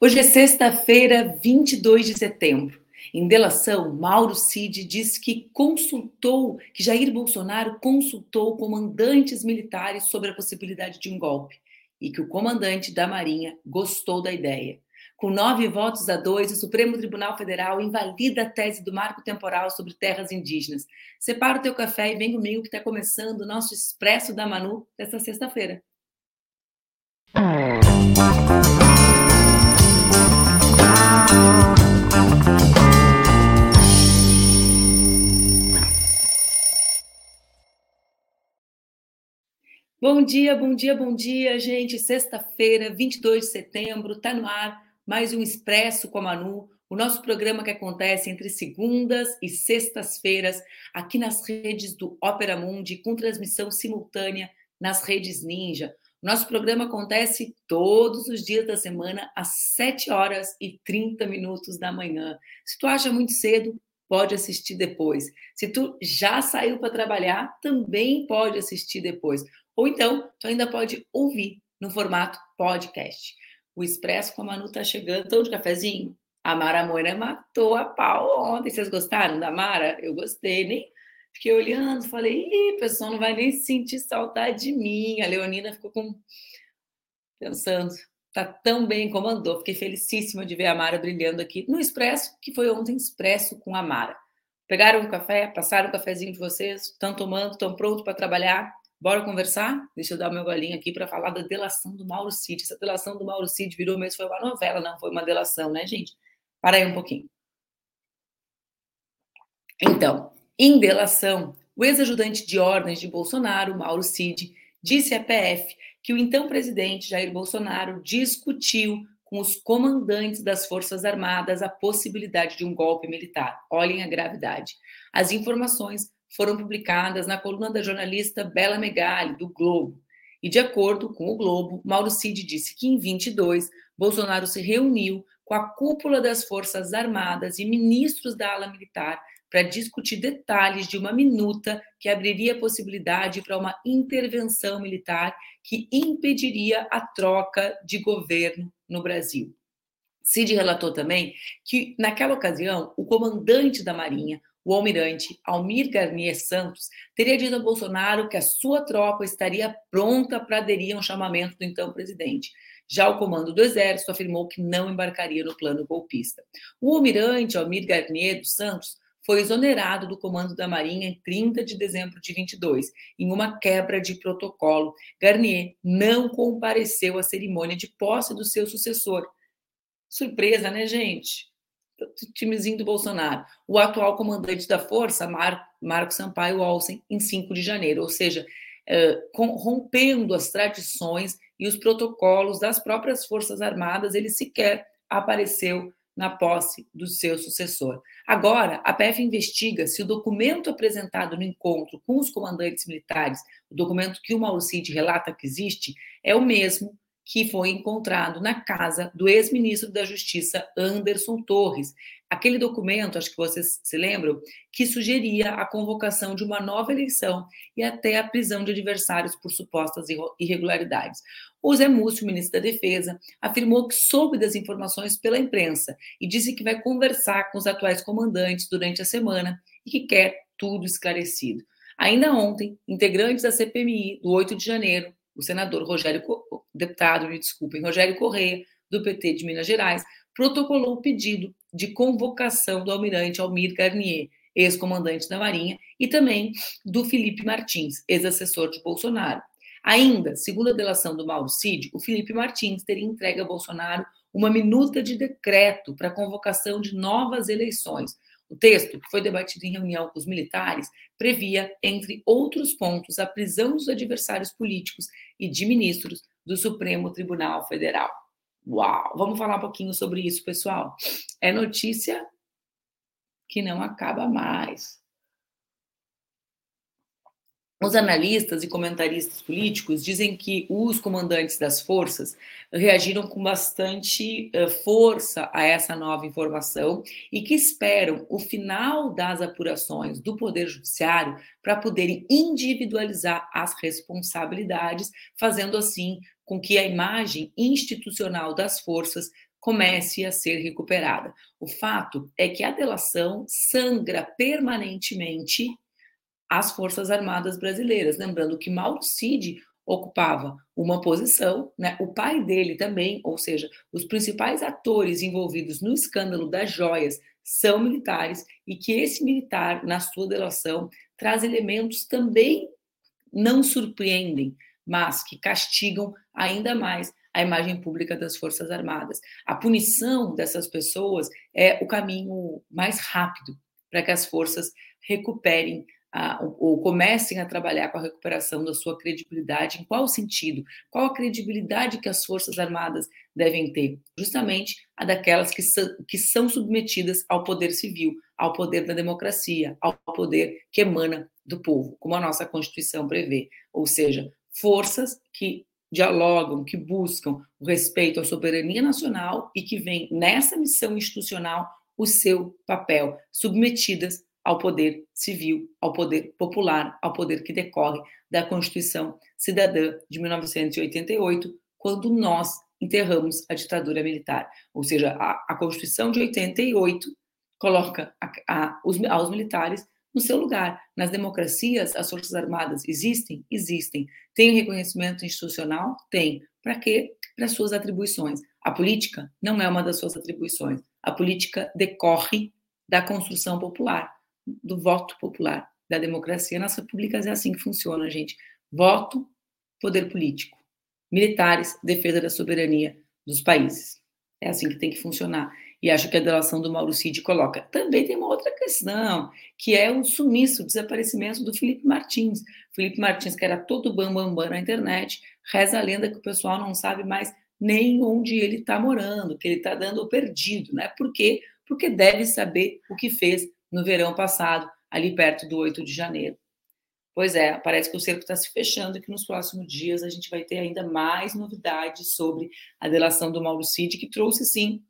Hoje é sexta-feira, 22 de setembro. Em delação, Mauro Cid diz que consultou, que Jair Bolsonaro consultou comandantes militares sobre a possibilidade de um golpe e que o comandante da Marinha gostou da ideia. Com nove votos a dois, o Supremo Tribunal Federal invalida a tese do marco temporal sobre terras indígenas. Separa o teu café e vem comigo que está começando o nosso Expresso da Manu desta sexta-feira. Bom dia, bom dia, bom dia, gente. Sexta-feira, 22 de setembro, está no ar mais um Expresso com a Manu, o nosso programa que acontece entre segundas e sextas-feiras aqui nas redes do Opera Mundi, com transmissão simultânea nas redes Ninja. Nosso programa acontece todos os dias da semana às 7 horas e 30 minutos da manhã. Se tu acha muito cedo, pode assistir depois. Se tu já saiu para trabalhar, também pode assistir depois. Ou então, tu ainda pode ouvir no formato podcast. O Expresso com a Manu tá chegando. Tom de cafezinho? A Mara Moura matou a pau ontem. Vocês gostaram da Mara? Eu gostei, nem fiquei olhando, falei, ih, pessoal não vai nem sentir saudade de mim. A Leonina ficou com pensando, tá tão bem como andou. Fiquei felicíssima de ver a Mara brilhando aqui no Expresso, que foi ontem Expresso com a Mara. Pegaram um café, passaram o um cafezinho de vocês, estão tomando, estão prontos para trabalhar. Bora conversar? Deixa eu dar meu golinho aqui para falar da delação do Mauro Cid. Essa delação do Mauro Cid virou mesmo, foi uma novela, não foi uma delação, né, gente? Para aí um pouquinho. Então, em delação, o ex-ajudante de ordens de Bolsonaro, Mauro Cid, disse à PF que o então presidente Jair Bolsonaro discutiu com os comandantes das Forças Armadas a possibilidade de um golpe militar. Olhem a gravidade. As informações foram publicadas na coluna da jornalista Bela Megali, do Globo. E, de acordo com o Globo, Mauro Cid disse que em 22, Bolsonaro se reuniu com a cúpula das Forças Armadas e ministros da ala militar para discutir detalhes de uma minuta que abriria possibilidade para uma intervenção militar que impediria a troca de governo no Brasil. Cid relatou também que, naquela ocasião, o comandante da Marinha, o almirante Almir Garnier Santos teria dito a Bolsonaro que a sua tropa estaria pronta para aderir a um chamamento do então presidente. Já o comando do Exército afirmou que não embarcaria no plano golpista. O almirante Almir Garnier dos Santos foi exonerado do comando da Marinha em 30 de dezembro de 22, em uma quebra de protocolo. Garnier não compareceu à cerimônia de posse do seu sucessor. Surpresa, né, gente? timezinho do Bolsonaro, o atual comandante da força, Mar, Marco Sampaio Olsen, em 5 de janeiro, ou seja, com, rompendo as tradições e os protocolos das próprias Forças Armadas, ele sequer apareceu na posse do seu sucessor. Agora, a PF investiga se o documento apresentado no encontro com os comandantes militares, o documento que o Mauro Cid relata que existe, é o mesmo que foi encontrado na casa do ex-ministro da Justiça, Anderson Torres. Aquele documento, acho que vocês se lembram, que sugeria a convocação de uma nova eleição e até a prisão de adversários por supostas irregularidades. O Zé Múcio, ministro da Defesa, afirmou que soube das informações pela imprensa e disse que vai conversar com os atuais comandantes durante a semana e que quer tudo esclarecido. Ainda ontem, integrantes da CPMI do 8 de janeiro o senador Rogério, deputado, me desculpem, Rogério Correia, do PT de Minas Gerais, protocolou o pedido de convocação do almirante Almir Garnier, ex-comandante da Marinha, e também do Felipe Martins, ex-assessor de Bolsonaro. Ainda, segundo a delação do Mauro Cid, o Felipe Martins teria entregue a Bolsonaro uma minuta de decreto para a convocação de novas eleições, o texto, que foi debatido em reunião com os militares, previa, entre outros pontos, a prisão dos adversários políticos e de ministros do Supremo Tribunal Federal. Uau! Vamos falar um pouquinho sobre isso, pessoal. É notícia que não acaba mais. Os analistas e comentaristas políticos dizem que os comandantes das forças reagiram com bastante uh, força a essa nova informação e que esperam o final das apurações do Poder Judiciário para poderem individualizar as responsabilidades, fazendo assim com que a imagem institucional das forças comece a ser recuperada. O fato é que a delação sangra permanentemente as Forças Armadas Brasileiras. Lembrando que Mauro Cid ocupava uma posição, né? o pai dele também, ou seja, os principais atores envolvidos no escândalo das joias são militares e que esse militar, na sua delação, traz elementos também não surpreendem, mas que castigam ainda mais a imagem pública das Forças Armadas. A punição dessas pessoas é o caminho mais rápido para que as forças recuperem a, ou comecem a trabalhar com a recuperação da sua credibilidade. Em qual sentido? Qual a credibilidade que as Forças Armadas devem ter? Justamente a daquelas que são, que são submetidas ao poder civil, ao poder da democracia, ao poder que emana do povo, como a nossa Constituição prevê. Ou seja, forças que dialogam, que buscam o respeito à soberania nacional e que veem nessa missão institucional o seu papel, submetidas ao poder civil, ao poder popular, ao poder que decorre da Constituição Cidadã de 1988, quando nós enterramos a ditadura militar. Ou seja, a, a Constituição de 88 coloca a, a, os, aos militares no seu lugar. Nas democracias, as Forças Armadas existem? Existem. Tem reconhecimento institucional? Tem. Para quê? Para suas atribuições. A política não é uma das suas atribuições. A política decorre da construção popular do voto popular, da democracia. Nas repúblicas é assim que funciona, gente. Voto, poder político. Militares, defesa da soberania dos países. É assim que tem que funcionar. E acho que a delação do Mauro Cid coloca. Também tem uma outra questão, que é o sumiço, o desaparecimento do Felipe Martins. Felipe Martins, que era todo bambambam bam, bam na internet, reza a lenda que o pessoal não sabe mais nem onde ele está morando, que ele está dando perdido, né? Por quê? Porque deve saber o que fez no verão passado, ali perto do 8 de janeiro. Pois é, parece que o cerco está se fechando e que nos próximos dias a gente vai ter ainda mais novidades sobre a delação do Mauro Cid, que trouxe, sim,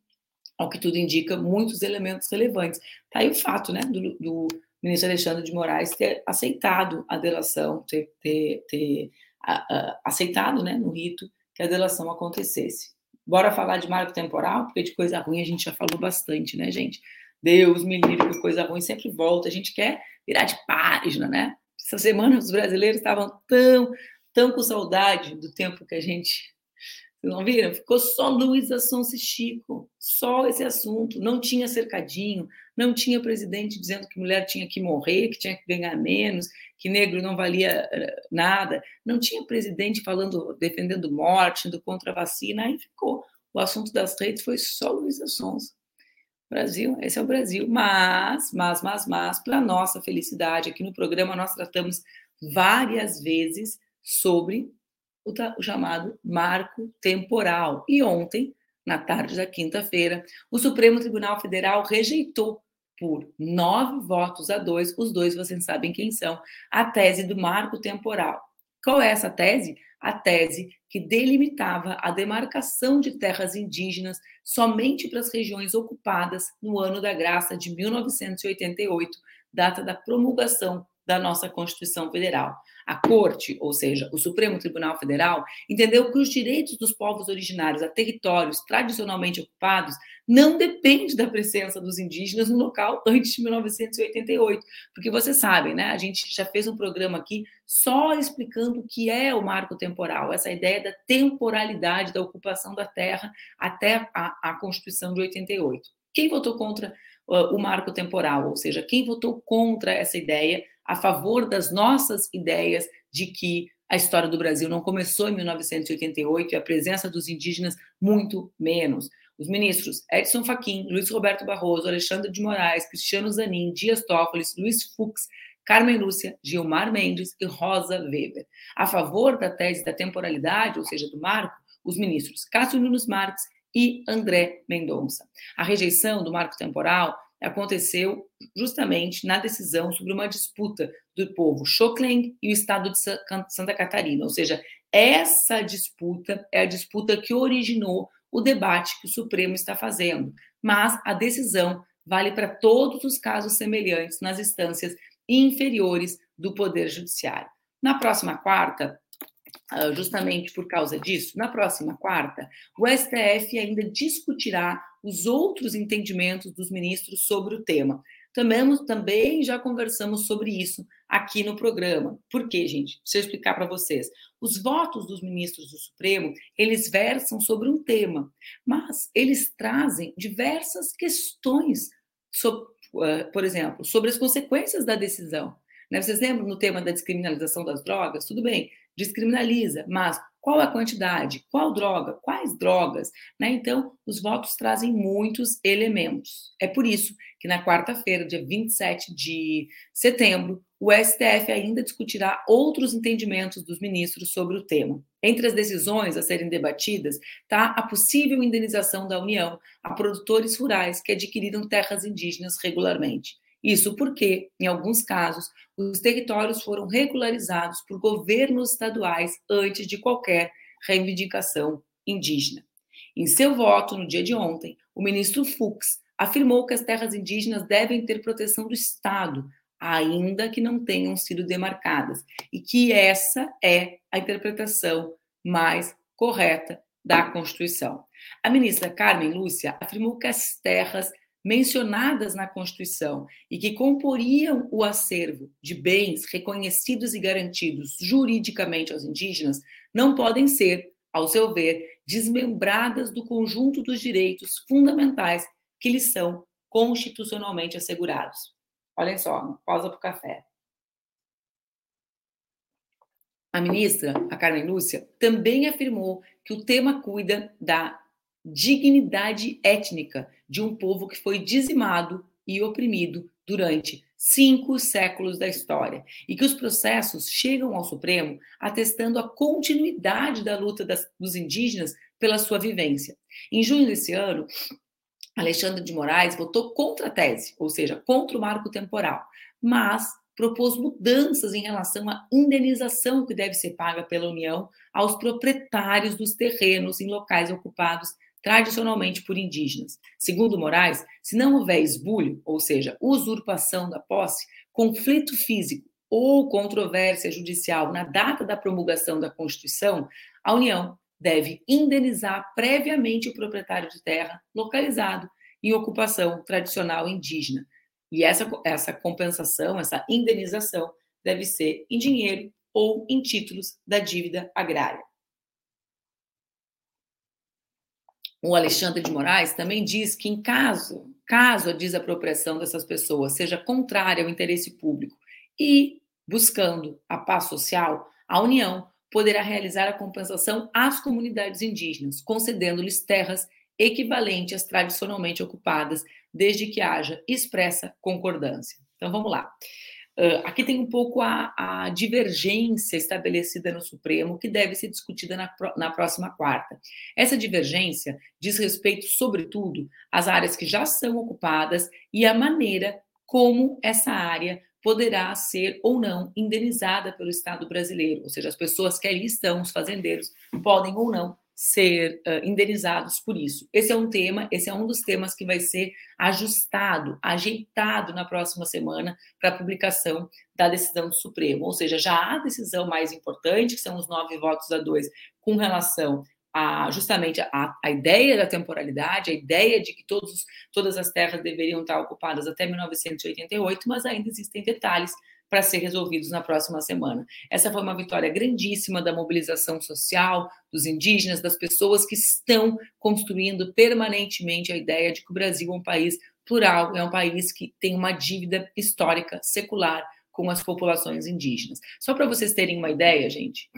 ao que tudo indica, muitos elementos relevantes. Está aí o fato né, do, do, ministro Alexandre de Moraes ter aceitado a delação, ter, ter, ter a, a, aceitado né, no rito que a delação acontecesse. Bora falar de marco temporal, porque de coisa ruim a gente já falou bastante, né, gente? Deus me livre, que coisa ruim sempre volta. A gente quer virar de página, né? Essa semana os brasileiros estavam tão, tão com saudade do tempo que a gente. Vocês não viram? Ficou só Luiz Assunção e Chico, só esse assunto. Não tinha cercadinho, não tinha presidente dizendo que mulher tinha que morrer, que tinha que ganhar menos, que negro não valia eh, nada. Não tinha presidente falando, defendendo morte, indo contra a vacina. Aí ficou. O assunto das redes foi só Luiz Assunção. Brasil, esse é o Brasil. Mas, mas, mas, mas, para nossa felicidade, aqui no programa nós tratamos várias vezes sobre o, o chamado marco temporal. E ontem, na tarde da quinta-feira, o Supremo Tribunal Federal rejeitou por nove votos a dois, os dois vocês sabem quem são, a tese do marco temporal. Qual é essa tese? A tese que delimitava a demarcação de terras indígenas somente para as regiões ocupadas no ano da graça de 1988, data da promulgação da nossa Constituição Federal. A Corte, ou seja, o Supremo Tribunal Federal, entendeu que os direitos dos povos originários a territórios tradicionalmente ocupados não dependem da presença dos indígenas no local antes de 1988. Porque vocês sabem, né? A gente já fez um programa aqui só explicando o que é o marco temporal, essa ideia da temporalidade da ocupação da terra até a, a Constituição de 88. Quem votou contra uh, o marco temporal, ou seja, quem votou contra essa ideia a favor das nossas ideias de que a história do Brasil não começou em 1988 e a presença dos indígenas muito menos. Os ministros Edson Fachin, Luiz Roberto Barroso, Alexandre de Moraes, Cristiano Zanin, Dias Toffoli, Luiz Fux, Carmen Lúcia, Gilmar Mendes e Rosa Weber. A favor da tese da temporalidade, ou seja, do marco, os ministros Cássio Nunes Marques e André Mendonça. A rejeição do marco temporal aconteceu justamente na decisão sobre uma disputa do povo Xoclen e o estado de Santa Catarina. Ou seja, essa disputa é a disputa que originou o debate que o Supremo está fazendo. Mas a decisão vale para todos os casos semelhantes nas instâncias inferiores do Poder Judiciário. Na próxima quarta, ah, justamente por causa disso, na próxima quarta, o STF ainda discutirá os outros entendimentos dos ministros sobre o tema. Também, também já conversamos sobre isso aqui no programa. Por quê, gente? Deixa eu explicar para vocês. Os votos dos ministros do Supremo, eles versam sobre um tema, mas eles trazem diversas questões, sobre, ah, por exemplo, sobre as consequências da decisão. Né? Vocês lembram no tema da descriminalização das drogas? Tudo bem, descriminaliza, mas qual a quantidade? Qual droga? Quais drogas? Né? Então, os votos trazem muitos elementos. É por isso que na quarta-feira, dia 27 de setembro, o STF ainda discutirá outros entendimentos dos ministros sobre o tema. Entre as decisões a serem debatidas está a possível indenização da União a produtores rurais que adquiriram terras indígenas regularmente. Isso porque, em alguns casos, os territórios foram regularizados por governos estaduais antes de qualquer reivindicação indígena. Em seu voto no dia de ontem, o ministro Fux afirmou que as terras indígenas devem ter proteção do Estado, ainda que não tenham sido demarcadas, e que essa é a interpretação mais correta da Constituição. A ministra Carmen Lúcia afirmou que as terras mencionadas na Constituição e que comporiam o acervo de bens reconhecidos e garantidos juridicamente aos indígenas não podem ser, ao seu ver, desmembradas do conjunto dos direitos fundamentais que lhes são constitucionalmente assegurados. Olhem só, pausa para o café. A ministra, a Carmen Lúcia, também afirmou que o tema cuida da dignidade étnica de um povo que foi dizimado e oprimido durante cinco séculos da história e que os processos chegam ao Supremo atestando a continuidade da luta das, dos indígenas pela sua vivência. Em junho desse ano, Alexandre de Moraes votou contra a tese, ou seja, contra o marco temporal, mas propôs mudanças em relação à indenização que deve ser paga pela União aos proprietários dos terrenos em locais ocupados tradicionalmente por indígenas. Segundo Moraes, se não houver esbulho, ou seja, usurpação da posse, conflito físico ou controvérsia judicial na data da promulgação da Constituição, a União deve indenizar previamente o proprietário de terra localizado em ocupação tradicional indígena. E essa, essa compensação, essa indenização, deve ser em dinheiro ou em títulos da dívida agrária. O Alexandre de Moraes também diz que em caso, caso a desapropriação dessas pessoas seja contrária ao interesse público e buscando a paz social, a União poderá realizar a compensação às comunidades indígenas, concedendo-lhes terras equivalentes às tradicionalmente ocupadas, desde que haja expressa concordância. Então vamos lá. Uh, aqui tem um pouco a, a, divergência estabelecida no Supremo, que deve ser discutida na, na próxima quarta. Essa divergência diz respeito, sobretudo, às áreas que já são ocupadas e a maneira como essa área poderá ser ou não indenizada pelo Estado brasileiro, ou seja, as pessoas que ali estão, os fazendeiros, podem ou não ser uh, indenizados por isso. Esse é um tema, esse é um dos temas que vai ser ajustado, ajeitado na próxima semana para a publicação da decisão do Supremo. Ou seja, já há decisão mais importante, que são os nove votos a dois, com relação a, justamente a, a, ideia da temporalidade, a ideia de que todos, todas as terras deveriam estar ocupadas até 1988, mas ainda existem detalhes para ser resolvidos na próxima semana. Essa foi uma vitória grandíssima da mobilização social, dos indígenas, das pessoas que estão construindo permanentemente a ideia de que o Brasil é um país plural, é um país que tem uma dívida histórica, secular, com as populações indígenas. Só para vocês terem uma ideia, gente,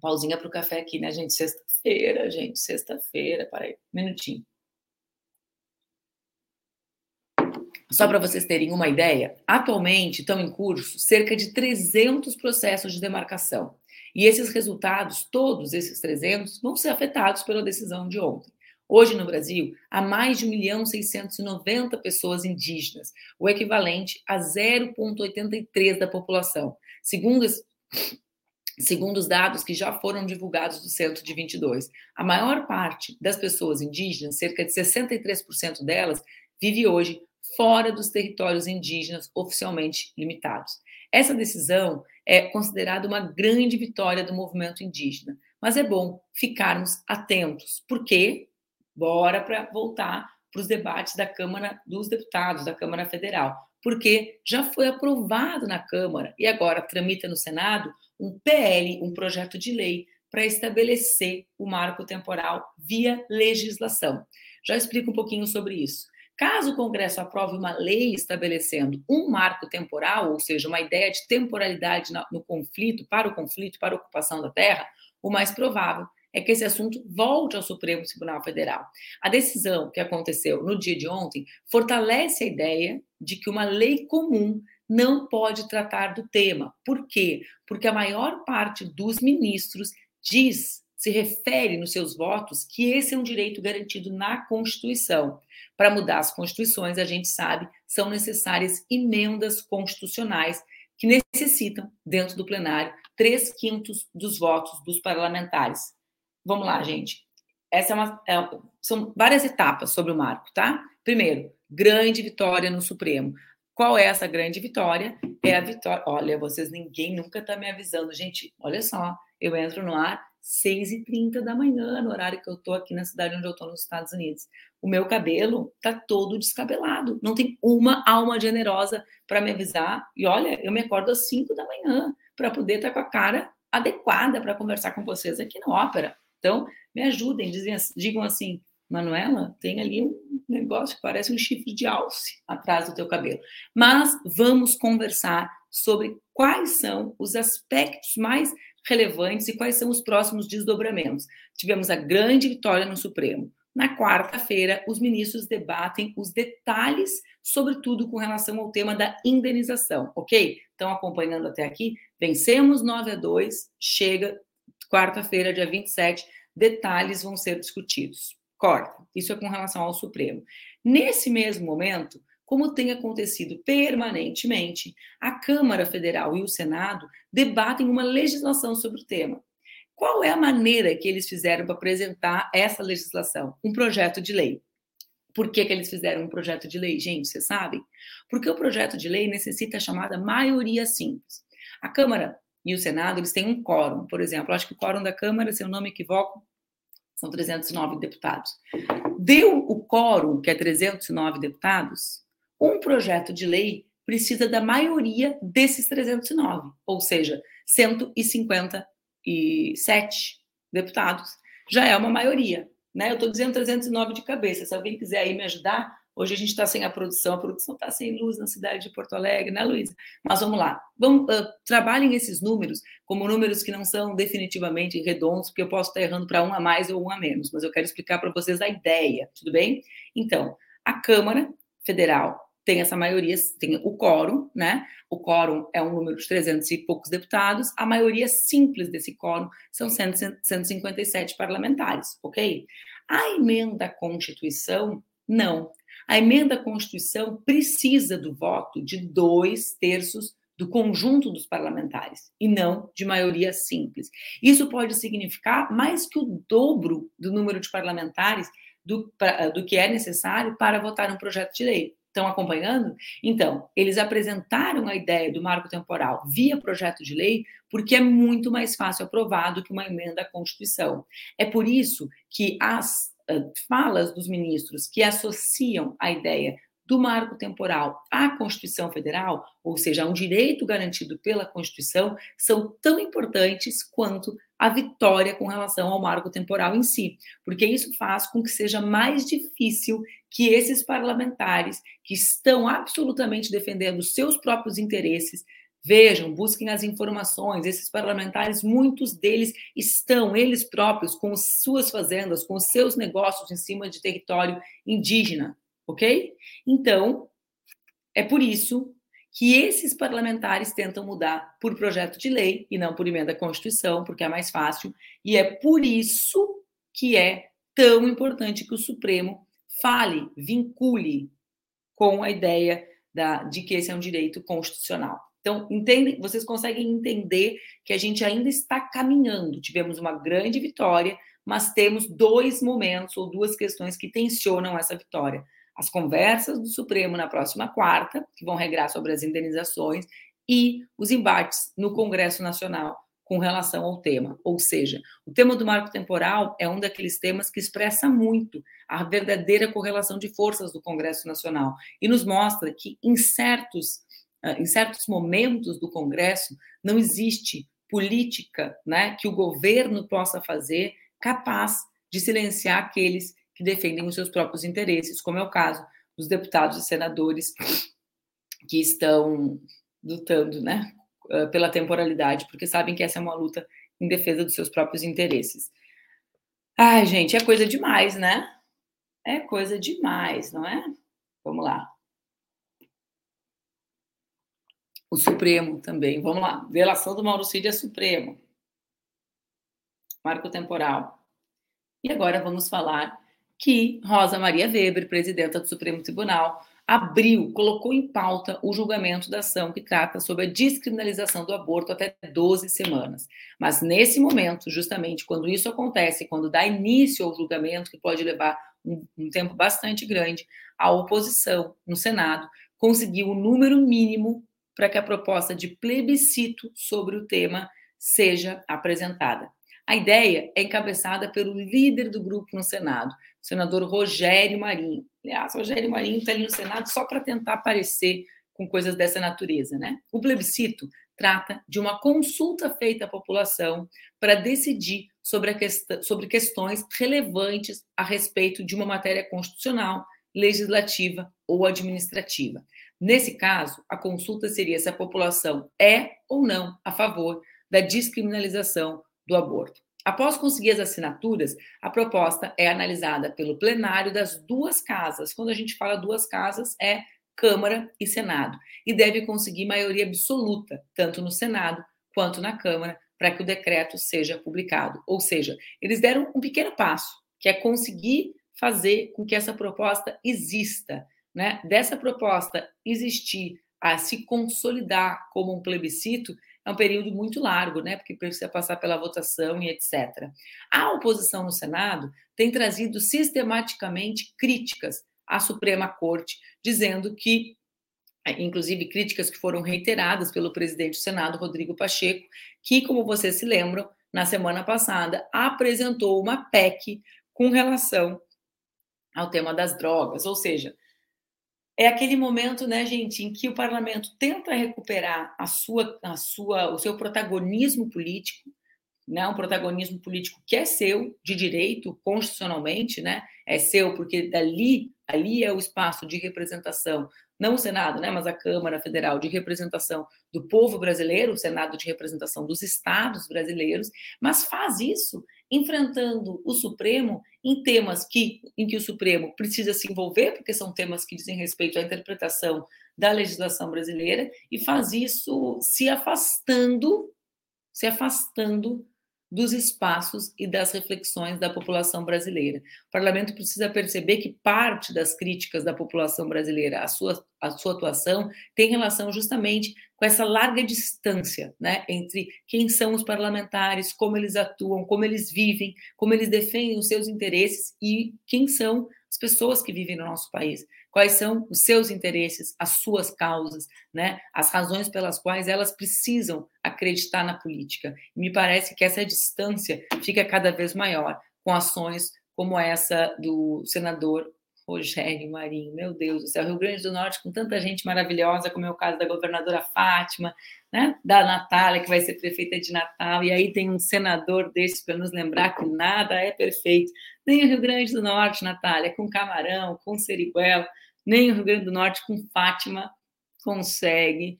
pausinha para o café aqui, né, gente? Sexta-feira, gente, sexta-feira, peraí, um minutinho. Só para vocês terem uma ideia, atualmente estão em curso cerca de 300 processos de demarcação. E esses resultados, todos esses 300, vão ser afetados pela decisão de ontem. Hoje no Brasil, há mais de 1 milhão 690 pessoas indígenas, o equivalente a 0,83 da população, segundo, segundo os dados que já foram divulgados do Centro de 22. A maior parte das pessoas indígenas, cerca de 63% delas, vive hoje fora dos territórios indígenas oficialmente limitados. Essa decisão é considerada uma grande vitória do movimento indígena, mas é bom ficarmos atentos, porque bora para voltar para os debates da Câmara dos Deputados, da Câmara Federal, porque já foi aprovado na Câmara e agora tramita no Senado um PL, um projeto de lei para estabelecer o marco temporal via legislação. Já explico um pouquinho sobre isso. Caso o Congresso aprove uma lei estabelecendo um marco temporal, ou seja, uma ideia de temporalidade no conflito, para o conflito, para a ocupação da terra, o mais provável é que esse assunto volte ao Supremo Tribunal Federal. A decisão que aconteceu no dia de ontem fortalece a ideia de que uma lei comum não pode tratar do tema. Por quê? Porque a maior parte dos ministros diz, se refere nos seus votos, que esse é um direito garantido na Constituição. Para mudar as constituições, a gente sabe, são necessárias emendas constitucionais que necessitam, dentro do plenário, três quintos dos votos dos parlamentares. Vamos lá, gente. Essa é uma, é, são várias etapas sobre o marco, tá? Primeiro, grande vitória no Supremo. Qual é essa grande vitória? É a vitória. Olha, vocês, ninguém nunca está me avisando. Gente, olha só, eu entro no ar 6h30 da manhã, no horário que eu tô aqui na cidade onde eu tô, nos Estados Unidos. O meu cabelo tá todo descabelado. Não tem uma alma generosa para me avisar. E olha, eu me acordo às 5 da manhã para poder estar tá com a cara adequada para conversar com vocês aqui na ópera. Então, me ajudem, dizem, digam assim, Manuela, tem ali um negócio que parece um chifre de alce atrás do teu cabelo. Mas vamos conversar sobre quais são os aspectos mais relevantes e quais são os próximos desdobramentos. Tivemos a grande vitória no Supremo. Na quarta-feira, os ministros debatem os detalhes, sobretudo com relação ao tema da indenização, ok? Estão acompanhando até aqui? Vencemos 9 a 2, chega quarta-feira, dia 27, detalhes vão ser discutidos. Corta. Isso é com relação ao Supremo. Nesse mesmo momento, como tem acontecido permanentemente, a Câmara Federal e o Senado debatem uma legislação sobre o tema. Qual é a maneira que eles fizeram para apresentar essa legislação? Um projeto de lei. Por que, que eles fizeram um projeto de lei? Gente, vocês sabem? Porque o projeto de lei necessita a chamada maioria simples. A Câmara e o Senado, eles têm um quórum. Por exemplo, acho que o quórum da Câmara, se eu não me equivoco, são 309 deputados. Deu o quórum, que é 309 deputados, um projeto de lei precisa da maioria desses 309, ou seja, 157 deputados. Já é uma maioria. Né? Eu estou dizendo 309 de cabeça. Se alguém quiser aí me ajudar, Hoje a gente está sem a produção, a produção está sem luz na cidade de Porto Alegre, né, Luísa? Mas vamos lá. Vamos, uh, trabalhem esses números como números que não são definitivamente redondos, porque eu posso estar errando para um a mais ou um a menos, mas eu quero explicar para vocês a ideia, tudo bem? Então, a Câmara Federal tem essa maioria, tem o quórum, né? O quórum é um número de 300 e poucos deputados, a maioria simples desse quórum são 157 parlamentares, ok? A emenda à Constituição, não. A emenda à Constituição precisa do voto de dois terços do conjunto dos parlamentares e não de maioria simples. Isso pode significar mais que o dobro do número de parlamentares do, do que é necessário para votar um projeto de lei. Estão acompanhando? Então, eles apresentaram a ideia do marco temporal via projeto de lei porque é muito mais fácil aprovar do que uma emenda à Constituição. É por isso que as falas dos ministros que associam a ideia do marco temporal à Constituição Federal, ou seja, a um direito garantido pela Constituição, são tão importantes quanto a vitória com relação ao marco temporal em si, porque isso faz com que seja mais difícil que esses parlamentares que estão absolutamente defendendo seus próprios interesses Vejam, busquem as informações. Esses parlamentares, muitos deles estão, eles próprios, com suas fazendas, com seus negócios em cima de território indígena, ok? Então, é por isso que esses parlamentares tentam mudar por projeto de lei e não por emenda à Constituição, porque é mais fácil, e é por isso que é tão importante que o Supremo fale, vincule com a ideia da, de que esse é um direito constitucional. Então, entende, vocês conseguem entender que a gente ainda está caminhando. Tivemos uma grande vitória, mas temos dois momentos ou duas questões que tensionam essa vitória. As conversas do Supremo na próxima quarta, que vão regrar sobre as indenizações, e os embates no Congresso Nacional com relação ao tema. Ou seja, o tema do marco temporal é um daqueles temas que expressa muito a verdadeira correlação de forças do Congresso Nacional e nos mostra que em certos, ah, em certos momentos do Congresso não existe política né, que o governo possa fazer capaz de silenciar aqueles que defendem os seus próprios interesses, como é o caso dos deputados e senadores que estão lutando né, pela temporalidade, porque sabem que essa é uma luta em defesa dos seus próprios interesses. Ai, gente, é coisa demais, né? É coisa demais, não é? Vamos lá. O Supremo também, vamos lá. Delação do Mauro Cid é Supremo. Marco temporal. E agora vamos falar que Rosa Maria Weber, presidenta do Supremo Tribunal, abriu, colocou em pauta o julgamento da ação que trata sobre a descriminalização do aborto até 12 semanas. Mas nesse momento, justamente quando isso acontece, quando dá início ao julgamento, que pode levar um, um tempo bastante grande, a oposição no Senado conseguiu o número mínimo para que a proposta de plebiscito sobre o tema seja apresentada. A ideia é encabeçada pelo líder do grupo no Senado, o senador Rogério Marinho. Aliás, Rogério Marinho está ali no Senado só para tentar aparecer com coisas dessa natureza, né? O plebiscito trata de uma consulta feita à população para decidir sobre, questão, sobre questões relevantes a respeito de uma matéria constitucional, legislativa ou administrativa. Nesse caso, a consulta seria se a população é ou não a favor da descriminalização do aborto. Após conseguir as assinaturas, a proposta é analisada pelo plenário das duas casas. Quando a gente fala duas casas, é Câmara e Senado. E deve conseguir maioria absoluta, tanto no Senado quanto na Câmara, para que o decreto seja publicado. Ou seja, eles deram um pequeno passo, que é conseguir fazer com que essa proposta exista. Né? Dessa proposta existir a se consolidar como um plebiscito, é um período muito largo, né? Porque precisa passar pela votação e etc. A oposição no Senado tem trazido sistematicamente críticas à Suprema Corte, dizendo que, inclusive críticas que foram reiteradas pelo presidente do Senado, Rodrigo Pacheco, que, como vocês se lembram, na semana passada apresentou uma PEC com relação ao tema das drogas, ou seja, é aquele momento, né, gente, em que o parlamento tenta recuperar a sua, a sua, o seu protagonismo político, né, um protagonismo político que é seu, de direito, constitucionalmente, né, é seu, porque dali, ali é o espaço de representação não o Senado, né, mas a Câmara Federal de representação do povo brasileiro, o Senado de representação dos estados brasileiros, mas faz isso enfrentando o Supremo em temas que, em que o Supremo precisa se envolver, porque são temas que dizem respeito à interpretação da legislação brasileira, e faz isso se afastando, se afastando dos espaços e das reflexões da população brasileira. O parlamento precisa perceber que parte das críticas da população brasileira à sua, à sua atuação tem relação justamente com essa larga distância né, entre quem são os parlamentares, como eles atuam, como eles vivem, como eles defendem os seus interesses e quem são as pessoas que vivem no nosso país quais são os seus interesses, as suas causas, né? as razões pelas quais elas precisam acreditar na política. Me parece que essa distância fica cada vez maior com ações como essa do senador Rogério Marinho, meu Deus do céu, Rio Grande do Norte com tanta gente maravilhosa, como é o caso da governadora Fátima, né, da Natália, que vai ser prefeita de Natal, e aí tem um senador desse para nos lembrar que nada é perfeito, nem o Rio Grande do Norte, Natália, com Camarão, com Seriguela, nem o Rio Grande do Norte, com Fátima, consegue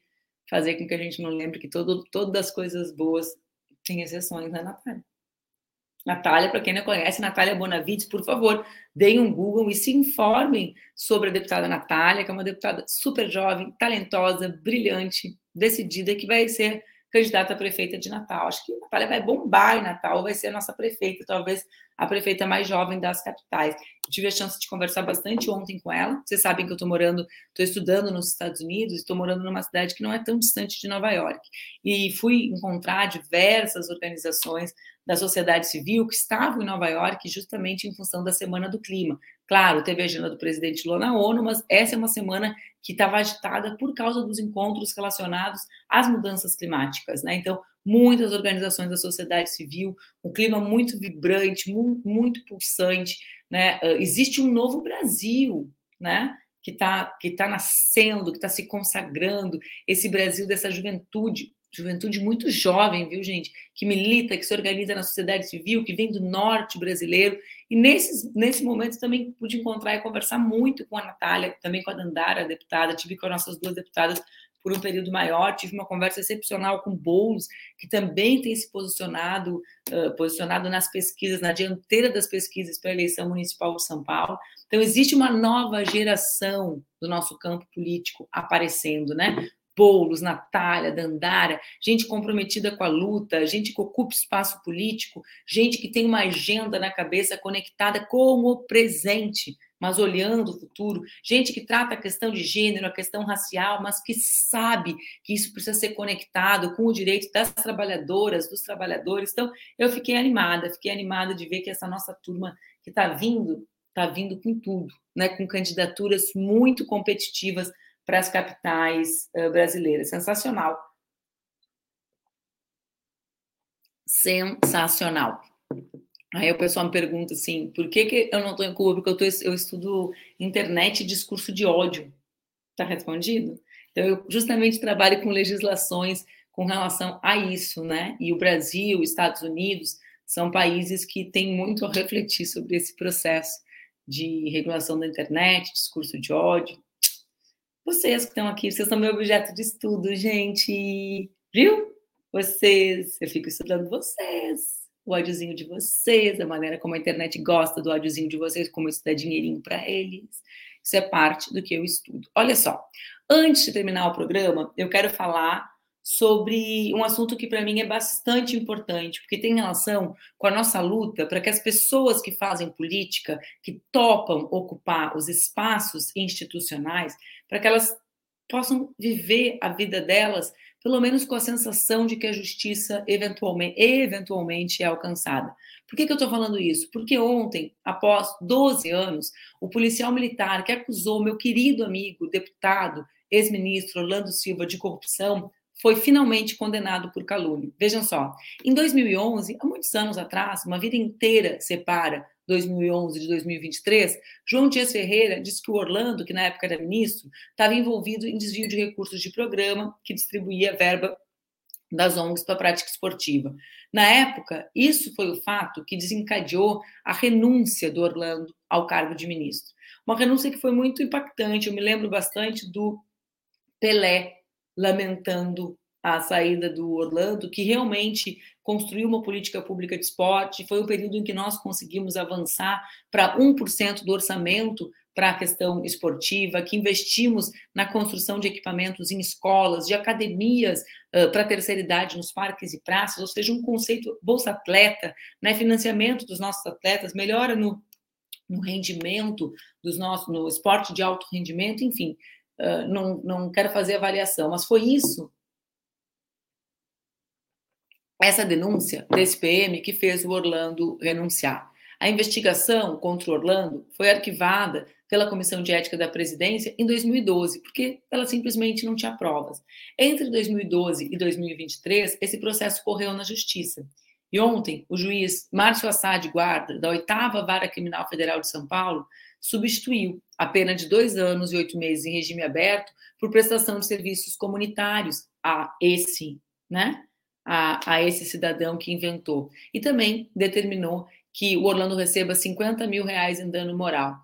fazer com que a gente não lembre que todo, todas as coisas boas têm exceções na Natália. Natália, para quem não conhece, Natália Bonavides, por favor, deem um Google e se informem sobre a deputada Natália, que é uma deputada super jovem, talentosa, brilhante, decidida, que vai ser candidata a prefeita de Natal. Acho que a Natália vai bombar em Natal, vai ser a nossa prefeita, talvez a prefeita mais jovem das capitais. Eu tive a chance de conversar bastante ontem com ela. Vocês sabem que eu estou morando, estou estudando nos Estados Unidos, estou morando numa cidade que não é tão distante de Nova York. E fui encontrar diversas organizações da sociedade civil que estavam em Nova York justamente em função da Semana do Clima. Claro, teve a agenda do presidente Lula na ONU, mas essa é uma semana que estava agitada por causa dos encontros relacionados às mudanças climáticas, né? Então, muitas organizações da sociedade civil, um clima muito vibrante, muito, muito pulsante, né? Uh, existe um novo Brasil, né? Que está que tá nascendo, que está se consagrando, esse Brasil dessa juventude, juventude muito jovem, viu, gente? Que milita, que se organiza na sociedade civil, que vem do norte brasileiro. E nesses, nesse momento também pude encontrar e conversar muito com a Natália, também com a Dandara, a deputada, tive com as nossas duas deputadas por um período maior. Tive uma conversa excepcional com Boulos, que também tem se posicionado, uh, posicionado nas pesquisas, na dianteira das pesquisas para a eleição municipal de São Paulo. Então, existe uma nova geração do nosso campo político aparecendo, né? Boulos, Natália, Dandara, gente comprometida com a luta, gente que ocupa espaço político, gente que tem uma agenda na cabeça conectada com o presente mas olhando o futuro, gente que trata a questão de gênero, a questão racial, mas que sabe que isso precisa ser conectado com o direito das trabalhadoras, dos trabalhadores. Então, eu fiquei animada, fiquei animada de ver que essa nossa turma que está vindo, está vindo com tudo, né? com candidaturas muito competitivas para as capitais uh, brasileiras. Sensacional. Sensacional. Aí o pessoal me pergunta assim, por que, que eu não estou em Cuba? Porque eu, tô, eu estudo internet e discurso de ódio. Está respondido? Então, eu justamente trabalho com legislações com relação a isso, né? E o Brasil, os Estados Unidos, são países que têm muito a refletir sobre esse processo de regulação da internet, discurso de ódio. Vocês que estão aqui, vocês são meu objeto de estudo, gente. Viu? Vocês, eu fico estudando vocês o ódiozinho de vocês, a maneira como a internet gosta do ódiozinho de vocês, como isso dá dinheirinho para eles. Isso é parte do que eu estudo. Olha só, antes de terminar o programa, eu quero falar sobre um assunto que para mim é bastante importante, porque tem relação com a nossa luta para que as pessoas que fazem política, que topam ocupar os espaços institucionais, para que elas possam viver a vida delas pelo menos com a sensação de que a justiça eventualmente, eventualmente é alcançada. Por que, que eu estou falando isso? Porque ontem, após 12 anos, o policial militar que acusou meu querido amigo, deputado, ex-ministro Orlando Silva de corrupção, foi finalmente condenado por calúnia. Vejam só, em 2011, há muitos anos atrás, uma vida inteira separa 2011 de 2023, João Dias Ferreira disse que o Orlando, que na época era ministro, estava envolvido em desvio de recursos de programa que distribuía verba das ONGs para a prática esportiva. Na época, isso foi o fato que desencadeou a renúncia do Orlando ao cargo de ministro. Uma renúncia que foi muito impactante. Eu me lembro bastante do Pelé lamentando a saída do Orlando, que realmente construiu uma política pública de esporte. Foi o período em que nós conseguimos avançar para 1% do orçamento para a questão esportiva, que investimos na construção de equipamentos em escolas, de academias uh, para terceira idade nos parques e praças, ou seja, um conceito Bolsa Atleta, né, financiamento dos nossos atletas, melhora no, no rendimento dos nossos, no esporte de alto rendimento, enfim, uh, não, não quero fazer avaliação, mas foi isso essa denúncia desse PM que fez o Orlando renunciar. A investigação contra o Orlando foi arquivada pela Comissão de Ética da Presidência em 2012, porque ela simplesmente não tinha provas. Entre 2012 e 2023, esse processo correu na Justiça. E ontem, o juiz Márcio Assad Guarda, da oitava Vara Criminal Federal de São Paulo, substituiu a pena de dois anos e oito meses em regime aberto por prestação de serviços comunitários a esse, né? a, a esse cidadão que inventou. E também determinou que o Orlando receba 50 mil reais em dano moral.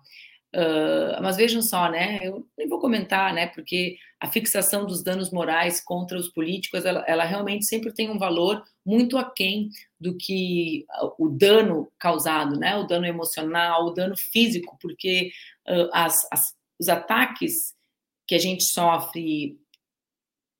Uh, mas vejam só, né? Eu nem vou comentar, né? Porque a fixação dos danos morais contra os políticos, ela, ela realmente sempre tem um valor muito aquém do que o dano causado, né? O dano emocional, o dano físico, porque uh, as, as, os ataques que a gente sofre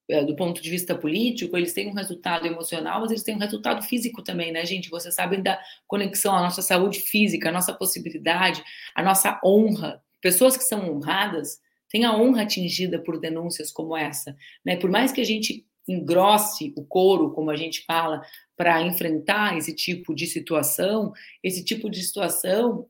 eh, do ponto de vista político, eles têm um resultado emocional, mas eles têm um resultado físico também, né, gente? Vocês sabem da conexão à nossa saúde física, à nossa possibilidade, à nossa honra. Pessoas que são honradas têm a honra atingida por denúncias como essa, né? Por mais que a gente engrosse o couro, como a gente fala, para enfrentar esse tipo de situação, esse tipo de situação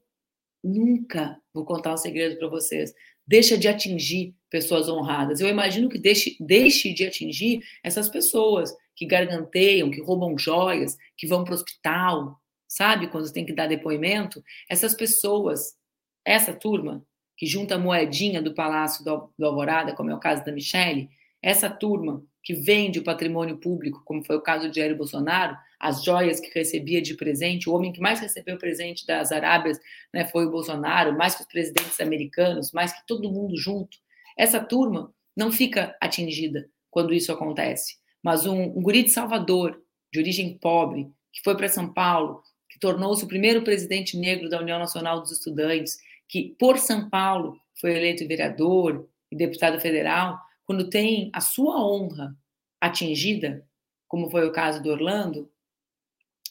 nunca, vou contar um segredo para vocês, deixa de atingir pessoas honradas. Eu imagino que deixe, deixe de atingir essas pessoas que garganteiam, que roubam joias, que vão para o hospital, sabe? Quando tem que dar depoimento. Essas pessoas, essa turma, que junta a moedinha do Palácio do, Alvorada, como é o caso da Michelle, essa turma que vende o patrimônio público, como foi o caso de Jair Bolsonaro, as joias que recebia de presente, o homem que mais recebeu presente das Arábias né, foi o Bolsonaro, mais que os presidentes americanos, mais que todo mundo junto. Essa turma não fica atingida quando isso acontece. Mas um, um guri de Salvador, de origem pobre, que foi para São Paulo, que tornou-se o primeiro presidente negro da União Nacional dos Estudantes, que por São Paulo foi eleito vereador e deputado federal, quando tem a sua honra atingida, como foi o caso do Orlando,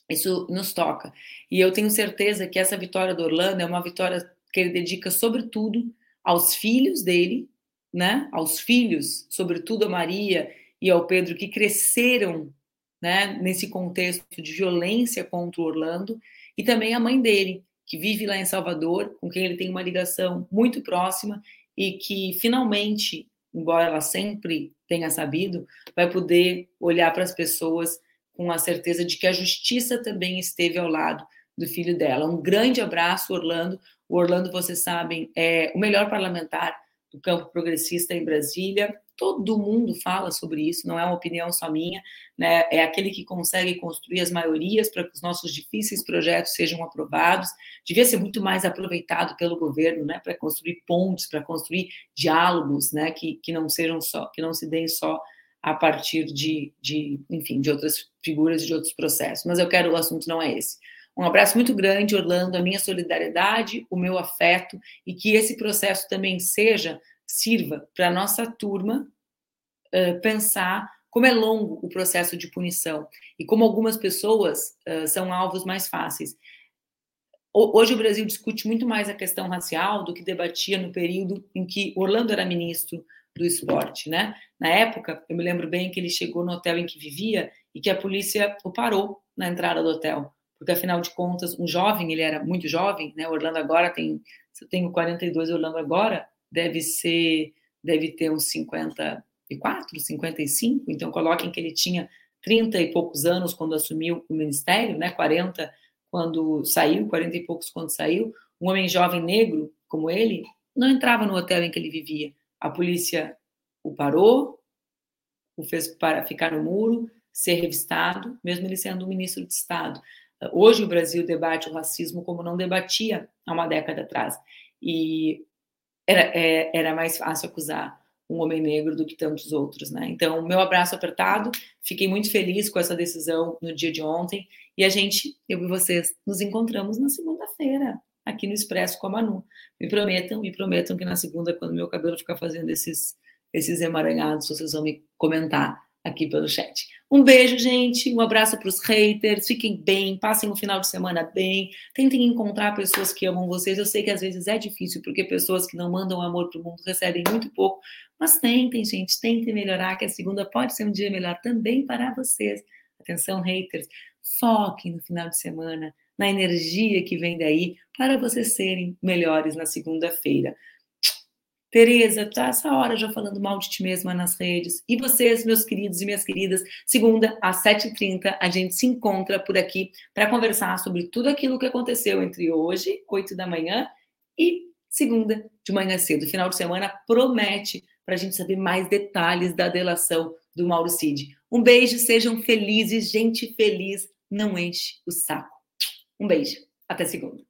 isso nos toca. E eu tenho certeza que essa vitória do Orlando é uma vitória que ele dedica, sobretudo, aos filhos dele, né? Aos filhos, sobretudo a Maria e ao Pedro, que cresceram né, nesse contexto de violência contra o Orlando, e também a mãe dele, que vive lá em Salvador, com quem ele tem uma ligação muito próxima e que finalmente, embora ela sempre tenha sabido, vai poder olhar para as pessoas com a certeza de que a justiça também esteve ao lado do filho dela. Um grande abraço, Orlando. O Orlando, vocês sabem, é o melhor parlamentar do campo progressista em Brasília. Todo mundo fala sobre isso, não é uma opinião só minha, né? É aquele que consegue construir as maiorias para que os nossos difíceis projetos sejam aprovados. Devia ser muito mais aproveitado pelo governo, né? Para construir pontes, para construir diálogos, né? Que, que não sejam só, que não se deem só a partir de, de, enfim, de outras figuras e de outros processos. Mas eu quero, o assunto não é esse. Um abraço muito grande, Orlando, a minha solidariedade, o meu afeto e que esse processo também seja, sirva para a nossa turma uh, pensar como é longo o processo de punição e como algumas pessoas uh, são alvos mais fáceis. Hoje o Brasil discute muito mais a questão racial do que debatia no período em que Orlando era ministro do esporte, né? Na época, eu me lembro bem que ele chegou no hotel em que vivia e que a polícia o parou na entrada do hotel, porque afinal de contas, um jovem, ele era muito jovem, né? Orlando agora tem, eu tenho 42, Orlando agora deve ser, deve ter uns 54, 55, então coloquem que ele tinha 30 e poucos anos quando assumiu o ministério, né? 40 quando saiu, 40 e poucos quando saiu. Um homem jovem negro como ele não entrava no hotel em que ele vivia a polícia o parou, o fez para ficar no muro, ser revistado, mesmo ele sendo um ministro de Estado. Hoje o Brasil debate o racismo como não debatia há uma década atrás. E era, é, era mais fácil acusar um homem negro do que tantos outros, né? Então, meu abraço apertado, fiquei muito feliz com essa decisão no dia de ontem e a gente, eu e vocês, nos encontramos na segunda-feira aqui no Expresso com a Manu. Me prometam, me prometam que na segunda, quando meu cabelo ficar fazendo esses, esses emaranhados, vocês vão me comentar aqui pelo chat. Um beijo, gente. Um abraço para os haters. Fiquem bem, passem o final de semana bem. Tentem encontrar pessoas que amam vocês. Eu sei que às vezes é difícil, porque pessoas que não mandam amor para o mundo recebem muito pouco. Mas tentem, gente, tentem melhorar, que a segunda pode ser um dia melhor também para vocês. Atenção, haters. Foquem no final de semana na energia que vem daí, para vocês serem melhores na segunda-feira. Tereza, tá essa hora já falando mal de ti mesma nas redes. E vocês, meus queridos e minhas queridas, segunda às 7h30, a gente se encontra por aqui para conversar sobre tudo aquilo que aconteceu entre hoje, 8 da manhã, e segunda de manhã cedo. Final de semana promete para a gente saber mais detalhes da delação do Mauro Cid. Um beijo, sejam felizes, gente feliz não enche o saco. Um beijo. Até segunda.